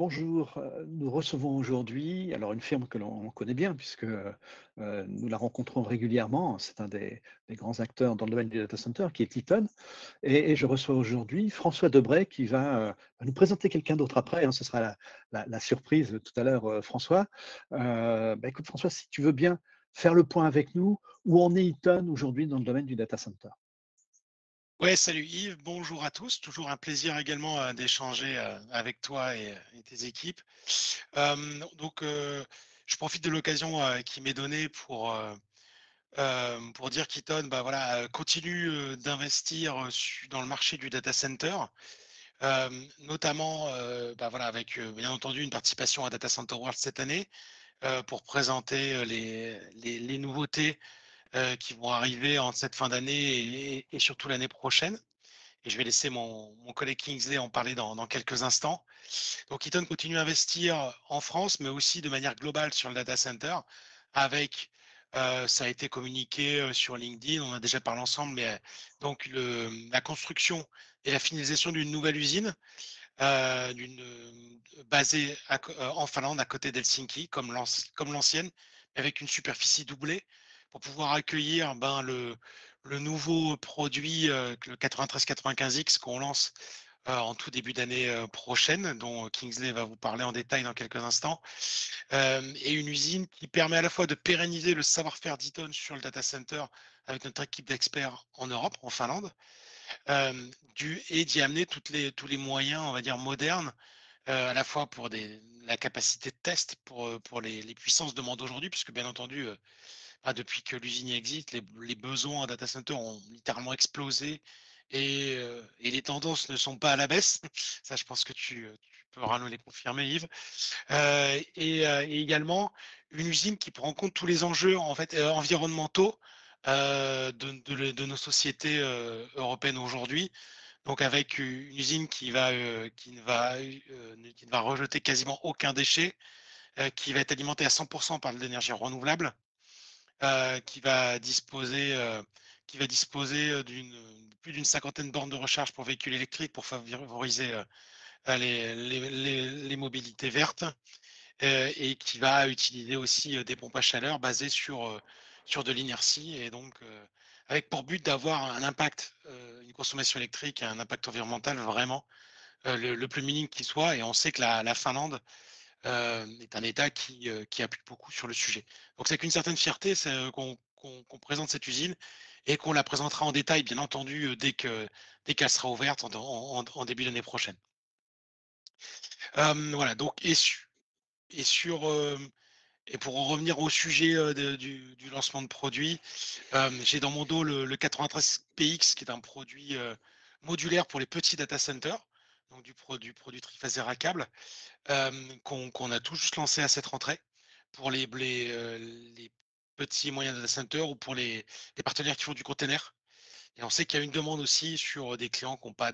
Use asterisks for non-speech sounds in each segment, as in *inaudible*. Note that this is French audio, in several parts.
bonjour. Euh, nous recevons aujourd'hui alors une firme que l'on connaît bien puisque euh, nous la rencontrons régulièrement. C'est un des, grands acteurs dans le domaine du data center qui est Titan. Et, je reçois aujourd'hui François Debray qui va, nous présenter quelqu'un d'autre après. Hein. ce sera la, surprise tout à l'heure, François. Bah, écoute, François, si tu veux bien faire le point avec nous, où en est Eaton aujourd'hui dans le domaine du data center? Ouais, salut Yves, bonjour à tous. Toujours un plaisir également euh, d'échanger euh, avec toi et, tes équipes. donc, je profite de l'occasion qui m'est donnée pour, pour dire qu'Eaton bah, voilà, continue d'investir dans le marché du data center, notamment bah, voilà, avec bien entendu une participation à Data Center World cette année pour présenter les, les nouveautés euh, qui vont arriver en cette fin d'année et, surtout l'année prochaine. Et je vais laisser mon, collègue Kingsley en parler dans, quelques instants. Donc, Eaton continue à investir en France, mais aussi de manière globale sur le data center, avec, euh, ça a été communiqué euh, sur LinkedIn, on a déjà parlé ensemble, mais donc la construction et la finalisation d'une nouvelle usine basée en Finlande, à côté d'Helsinki, comme l'ancienne, avec une superficie doublée pour pouvoir accueillir ben, le, le nouveau produit, euh, le 9395X qu'on lance euh, en tout début d'année euh, prochaine, dont Kingsley va vous parler en détail dans quelques instants, et une usine qui permet à la fois de pérenniser le savoir-faire d'Eaton sur le data center avec notre équipe d'experts en Europe, en Finlande, du, et d'y amener toutes les, tous les moyens, on va dire, modernes, à la fois pour des, la capacité de test, pour, pour les, les puissances demandées aujourd'hui, puisque bien entendu, depuis que l'usine existe, les, besoins en data center ont littéralement explosé et, euh, les tendances ne sont pas à la baisse. *laughs* Ça, je pense que tu, pourras nous les confirmer, Yves. Euh, et, également une usine qui prend en compte tous les enjeux euh, environnementaux de, nos sociétés européennes aujourd'hui. Donc avec une usine qui ne va, qui ne va rejeter quasiment aucun déchet, qui va être alimentée à 100% par de l'énergie renouvelable, euh, qui va disposer, euh, qui disposer d'une plus d'une cinquantaine de bornes de recharge pour véhicules électriques pour favoriser euh, les, les, les, mobilités vertes et qui va utiliser aussi des pompes à chaleur basées sur, sur de l'inertie et donc avec pour but d'avoir un impact, une consommation électrique un impact environnemental vraiment le, plus minime qui soit. Et on sait que la, la Finlande euh, est un État qui, euh, qui, appuie beaucoup sur le sujet. Donc c'est qu'une certaine fierté euh, qu'on présente cette usine et qu'on la présentera en détail, bien entendu, dès qu'elle dès sera ouverte en, début d'année prochaine. voilà, donc et, sur et pour en revenir au sujet du, lancement de produits, j'ai dans mon dos le 93PX qui est un produit modulaire pour les petits data centers donc du, produit, triphasé à câble, qu'on a tout juste lancé à cette rentrée pour les, les, petits et moyens data centers ou pour les, partenaires qui font du container. Et on sait qu'il y a une demande aussi sur des clients qui n'ont pas,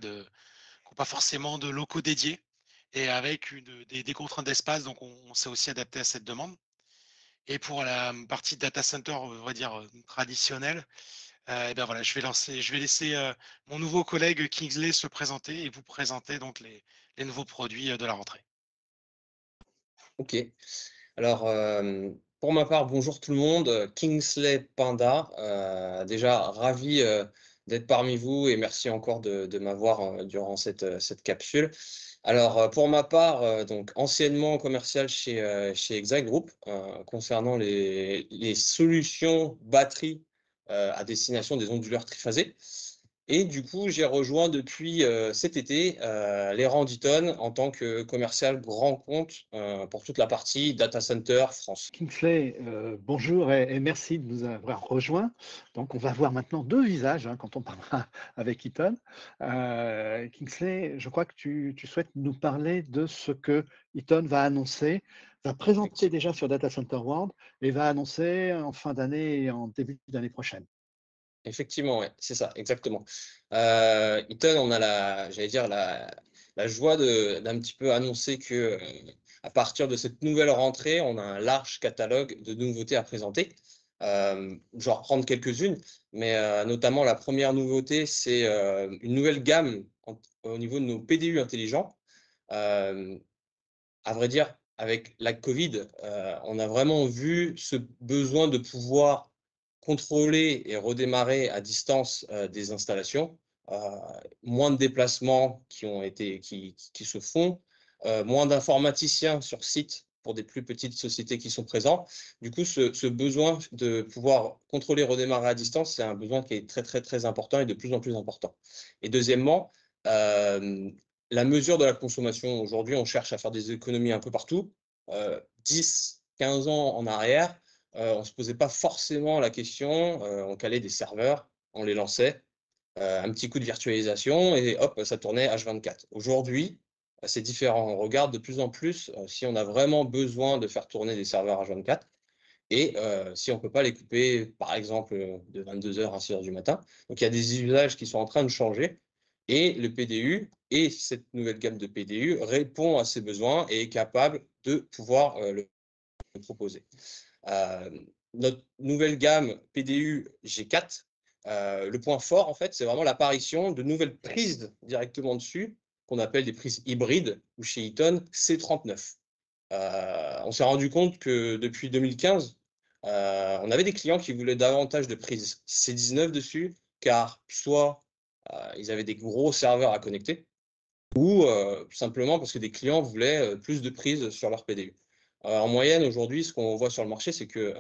forcément de locaux dédiés et avec des, contraintes d'espace, donc on, s'est aussi adapté à cette demande. Et pour la partie data center, on va dire traditionnelle, euh, ben voilà, je vais, laisser euh, mon nouveau collègue Kingsley se présenter et vous présenter donc les, nouveaux produits euh, de la rentrée. Ok. Alors, pour ma part, bonjour tout le monde. Kingsley Panda, déjà ravi d'être parmi vous et merci encore de, m'avoir durant cette, capsule. Alors, pour ma part, donc anciennement commercial chez, chez Exact Group, concernant les, solutions batteries à destination des onduleurs triphasés. Et du coup, j'ai rejoint depuis euh, cet été euh, les rangs d'Eaton en tant que commercial grand compte pour toute la partie data center France. Kingsley, bonjour et, merci de nous avoir rejoints. Donc, on va voir maintenant deux visages hein, quand on parlera *laughs* avec Eaton. Kingsley, je crois que tu, tu, souhaites nous parler de ce que Eaton va annoncer, va présenter déjà sur Data Center World et va annoncer en fin d'année et en début d'année prochaine. Effectivement, c'est ça, exactement. Euh, Eaton, on a la, j'allais dire, la, la joie d'un petit peu annoncer que euh, à partir de cette nouvelle rentrée, on a un large catalogue de nouveautés à présenter. Euh, je vais reprendre quelques-unes, mais euh, notamment la première nouveauté, c'est une nouvelle gamme au niveau de nos PDU intelligents à vrai dire, avec la Covid, on a vraiment vu ce besoin de pouvoir contrôler et redémarrer à distance des installations, moins de déplacements qui, ont été, qui, qui se font, moins d'informaticiens sur site pour des plus petites sociétés qui sont présentes. Du coup, ce, besoin de pouvoir contrôler, redémarrer à distance, c'est un besoin qui est très, très, très important et de plus en plus important. Et deuxièmement, euh, la mesure de la consommation. Aujourd'hui, on cherche à faire des économies un peu partout. 10, euh, 15 ans en arrière, euh, on ne se posait pas forcément la question. on calait des serveurs, on les lançait, un petit coup de virtualisation et hop, ça tournait H24. Aujourd'hui, c'est différent. On regarde de plus en plus euh, si on a vraiment besoin de faire tourner des serveurs H24 et euh, si on ne peut pas les couper, par exemple, de 22h à 6h du matin. Donc, il y a des usages qui sont en train de changer et le PDU et cette nouvelle gamme de PDU répond à ces besoins et est capable de pouvoir euh, le, proposer. Notre nouvelle gamme PDU G4, le point fort, en fait, c'est vraiment l'apparition de nouvelles prises directement dessus qu'on appelle des prises hybrides, ou chez Eaton, C39. Euh, on s'est rendu compte que depuis 2015, euh, on avait des clients qui voulaient davantage de prises C19 dessus, car soit euh, ils avaient des gros serveurs à connecter, ou simplement parce que des clients voulaient plus de prises sur leur PDU. En moyenne, aujourd'hui, ce qu'on voit sur le marché, c'est que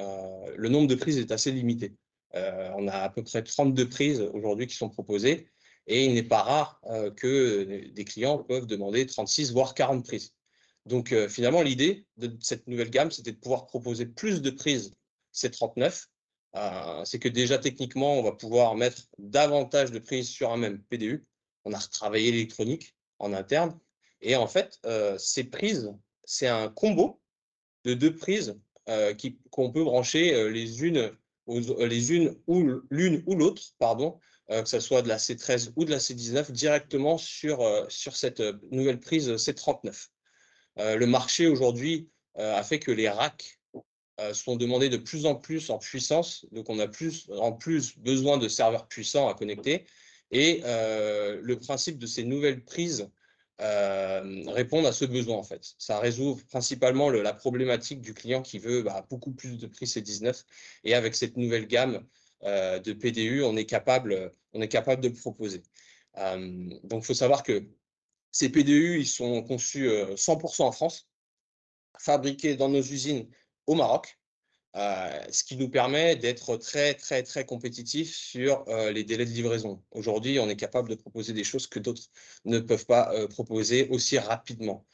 le nombre de prises est assez limité. on a à peu près 32 prises aujourd'hui qui sont proposées et il n'est pas rare euh, que des clients peuvent demander 36 voire 40 prises. Donc euh, finalement, l'idée de cette nouvelle gamme, c'était de pouvoir proposer plus de prises C39. Euh, c'est que déjà techniquement, on va pouvoir mettre davantage de prises sur un même PDU. On a retravaillé l'électronique en interne. Et en fait, ces prises, c'est un combo de deux prises qu'on peut brancher les unes, les unes ou l'une ou l'autre, pardon, euh, que ce soit de la C13 ou de la C19, directement sur, euh, sur cette euh, nouvelle prise C39. le marché aujourd'hui a fait que les racks sont demandés de plus en plus en puissance, donc on a plus en plus besoin de serveurs puissants à connecter. Et le principe de ces nouvelles prises euh, répondent à ce besoin en fait. Ça résout principalement la problématique du client qui veut bah, beaucoup plus de prix C19 et avec cette nouvelle gamme, euh, de PDU, on est capable, on est capable de le proposer. Euh, donc, il faut savoir que ces PDU, ils sont conçus 100% euh, en France, fabriqués dans nos usines au Maroc, ce qui nous permet d'être très, très, très compétitifs sur les délais de livraison. Aujourd'hui, on est capable de proposer des choses que d'autres ne peuvent pas proposer aussi rapidement.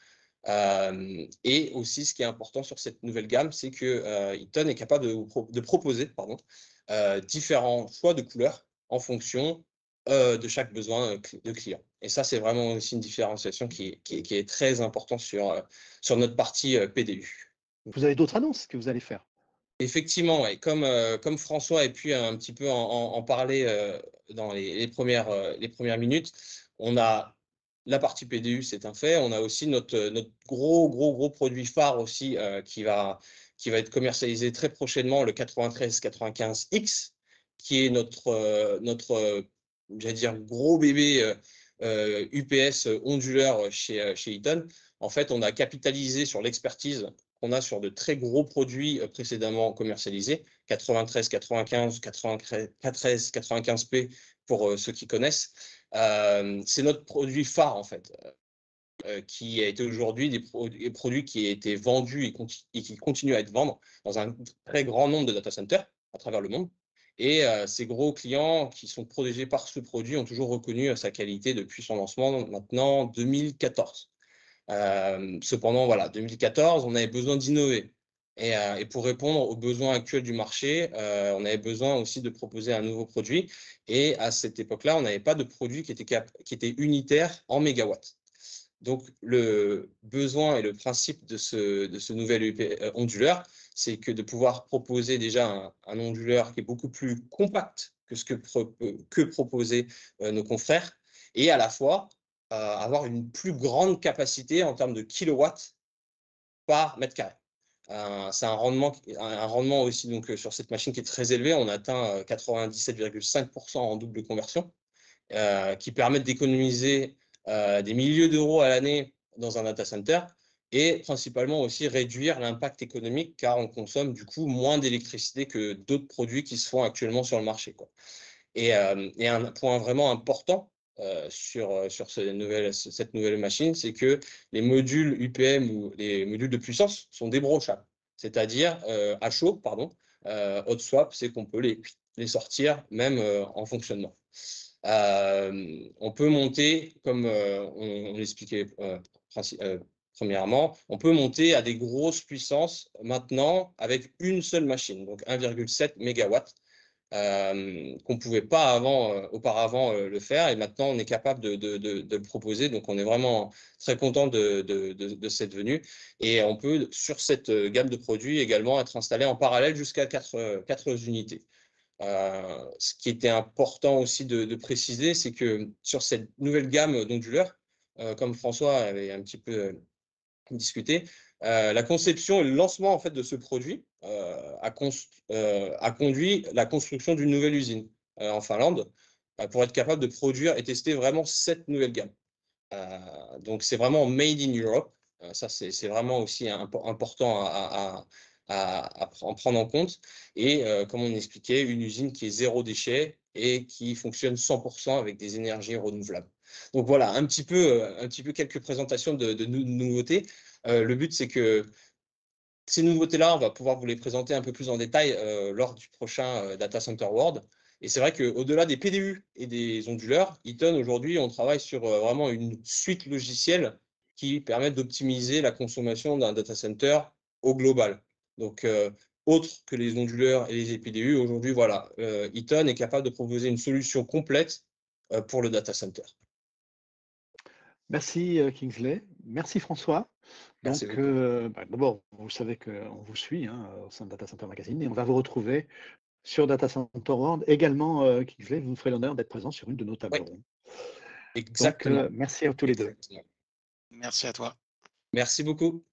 et aussi, ce qui est important sur cette nouvelle gamme, c'est que Eaton est capable de, proposer pardon, euh, différents choix de couleurs en fonction euh, de chaque besoin de client. Et ça, c'est vraiment aussi une différenciation qui, est très importante sur, euh, sur notre partie PDU. Vous avez d'autres annonces que vous allez faire? Effectivement, comme, comme François a pu un petit peu en, parler dans les, premières, les premières minutes, on a la partie PDU, c'est un fait. On a aussi notre, notre gros, gros, gros produit phare aussi qui, va, qui va être commercialisé très prochainement, le 93-95X, qui est notre, euh, notre euh, j'allais dire, gros bébé UPS euh, onduleur chez, chez Eaton. En fait, on a capitalisé sur l'expertise qu'on a sur de très gros produits précédemment commercialisés, 93, 95, 93, 95P pour ceux qui connaissent. c'est notre produit phare en fait. Euh, qui a été aujourd'hui des, produits qui ont été vendus et, qui continuent à être vendus dans un très grand nombre de data centers à travers le monde. Et euh, ces gros clients qui sont protégés par ce produit ont toujours reconnu euh, sa qualité depuis son lancement, maintenant 2014. Cependant, voilà, 2014, on avait besoin d'innover. Et, pour répondre aux besoins actuels du marché, on avait besoin aussi de proposer un nouveau produit. Et à cette époque-là, on n'avait pas de produit qui était, unitaire en mégawatts. Donc, le besoin et le principe de ce, nouvel euh, onduleur, c'est que de pouvoir proposer déjà un, onduleur qui est beaucoup plus compact que ce que, proposaient euh, nos confrères, et à la fois euh, avoir une plus grande capacité en termes de kilowatts par mètre carré. c'est un rendement, un rendement aussi donc, sur cette machine qui est très élevé. On atteint 97,5% en double conversion, qui permet d'économiser euh, des milliers d'euros à l'année dans un data center et principalement aussi réduire l'impact économique car on consomme du coup moins d'électricité que d'autres produits qui se font actuellement sur le marché. Et un point vraiment important sur, sur nouvelle, cette nouvelle machine, c'est que les modules UPM ou les modules de puissance sont débranchables, c'est-à-dire à chaud, pardon, hot swap, c'est qu'on peut les, les sortir même en fonctionnement. on peut monter, comme on, l'expliquait premièrement, on peut monter à des grosses puissances maintenant avec une seule machine, donc 1,7 MW euh, qu'on ne pouvait pas avant, euh, auparavant euh, le faire. Et maintenant, on est capable de, le proposer. Donc, on est vraiment très content de, cette venue. Et on peut, sur cette gamme de produits, également être installé en parallèle jusqu'à 4, 4 unités. ce qui était important aussi de, préciser, c'est que sur cette nouvelle gamme d'onduleurs, comme François avait un petit peu discuté, la conception et le lancement en fait, de ce produit euh, a, euh, a, conduit la construction d'une nouvelle usine euh, en Finlande pour être capable de produire et tester vraiment cette nouvelle gamme. donc c'est vraiment made in Europe. ça c'est vraiment aussi important à, en prendre en compte. Et comme on expliquait, une usine qui est zéro déchet et qui fonctionne 100% avec des énergies renouvelables. Donc voilà, un petit peu, un petit peu quelques présentations de nouveautés. Le but, c'est que ces nouveautés-là, on va pouvoir vous les présenter un peu plus en détail lors du prochain Data Center World. Et c'est vrai qu'au-delà des PDU et des onduleurs, Eaton, aujourd'hui, on travaille sur vraiment une suite logicielle qui permet d'optimiser la consommation d'un data center au global. Donc, autre que les onduleurs et les PDU, aujourd'hui, voilà, Eaton est capable de proposer une solution complète pour le data center. Merci Kingsley. Merci François. Donc, euh, bah, d'abord, vous savez qu'on vous suit hein, au sein de Data Center Magazine et on va vous retrouver sur Data Center World. Également, euh, Kingsley, vous nous ferez l'honneur d'être présent sur une de nos tables rondes. Exactement. merci à tous les deux. Merci à toi. Merci beaucoup.